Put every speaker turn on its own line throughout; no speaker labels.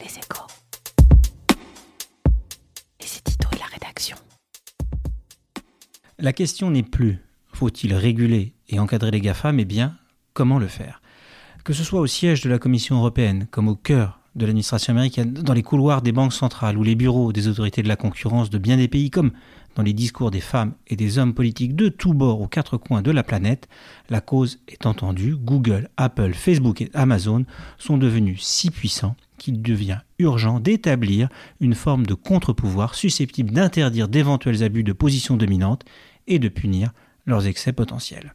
Les échos. Les éditos et la rédaction.
La question n'est plus faut-il réguler et encadrer les GAFA, mais bien comment le faire? Que ce soit au siège de la Commission européenne, comme au cœur de l'administration américaine, dans les couloirs des banques centrales ou les bureaux des autorités de la concurrence de bien des pays, comme dans les discours des femmes et des hommes politiques de tous bords aux quatre coins de la planète, la cause est entendue, Google, Apple, Facebook et Amazon sont devenus si puissants qu'il devient urgent d'établir une forme de contre-pouvoir susceptible d'interdire d'éventuels abus de position dominante et de punir leurs excès potentiels.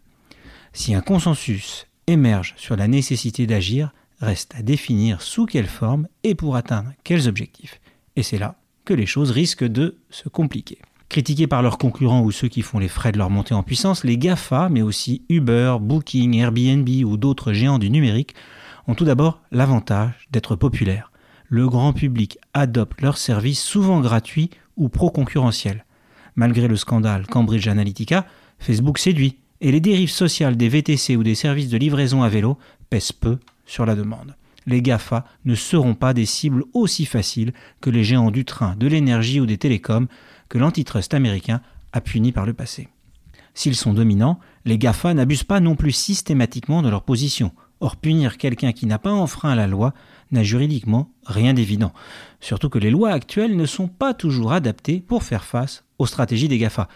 Si un consensus émerge sur la nécessité d'agir, reste à définir sous quelle forme et pour atteindre quels objectifs. Et c'est là que les choses risquent de se compliquer. Critiqués par leurs concurrents ou ceux qui font les frais de leur montée en puissance, les GAFA, mais aussi Uber, Booking, Airbnb ou d'autres géants du numérique, ont tout d'abord l'avantage d'être populaires. Le grand public adopte leurs services souvent gratuits ou pro-concurrentiels. Malgré le scandale Cambridge Analytica, Facebook séduit et les dérives sociales des VTC ou des services de livraison à vélo pèsent peu sur la demande. Les GAFA ne seront pas des cibles aussi faciles que les géants du train, de l'énergie ou des télécoms que l'antitrust américain a puni par le passé. S'ils sont dominants, les GAFA n'abusent pas non plus systématiquement de leur position. Or, punir quelqu'un qui n'a pas enfreint la loi n'a juridiquement rien d'évident. Surtout que les lois actuelles ne sont pas toujours adaptées pour faire face aux stratégies des GAFA.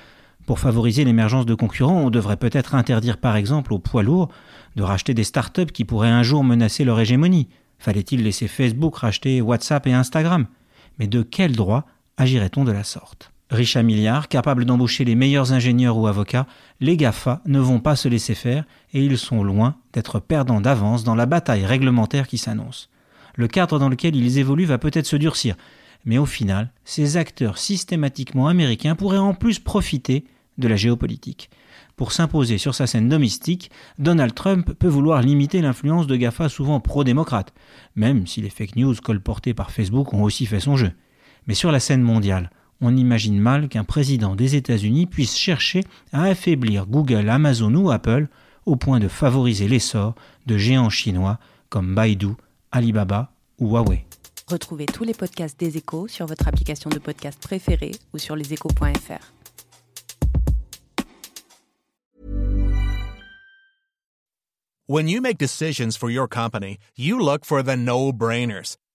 Pour favoriser l'émergence de concurrents, on devrait peut-être interdire par exemple aux poids lourds de racheter des startups qui pourraient un jour menacer leur hégémonie. Fallait-il laisser Facebook racheter WhatsApp et Instagram? Mais de quel droit agirait-on de la sorte? Riches à milliards, capables d'embaucher les meilleurs ingénieurs ou avocats, les GAFA ne vont pas se laisser faire et ils sont loin d'être perdants d'avance dans la bataille réglementaire qui s'annonce. Le cadre dans lequel ils évoluent va peut-être se durcir, mais au final, ces acteurs systématiquement américains pourraient en plus profiter de la géopolitique. Pour s'imposer sur sa scène domestique, Donald Trump peut vouloir limiter l'influence de GAFA souvent pro-démocrates, même si les fake news colportées par Facebook ont aussi fait son jeu. Mais sur la scène mondiale, on imagine mal qu'un président des États-Unis puisse chercher à affaiblir Google, Amazon ou Apple au point de favoriser l'essor de géants chinois comme Baidu, Alibaba ou Huawei.
Retrouvez tous les podcasts des échos sur votre application de podcast préférée ou sur leséchos.fr.
When you make decisions for your company, you look for the no-brainers.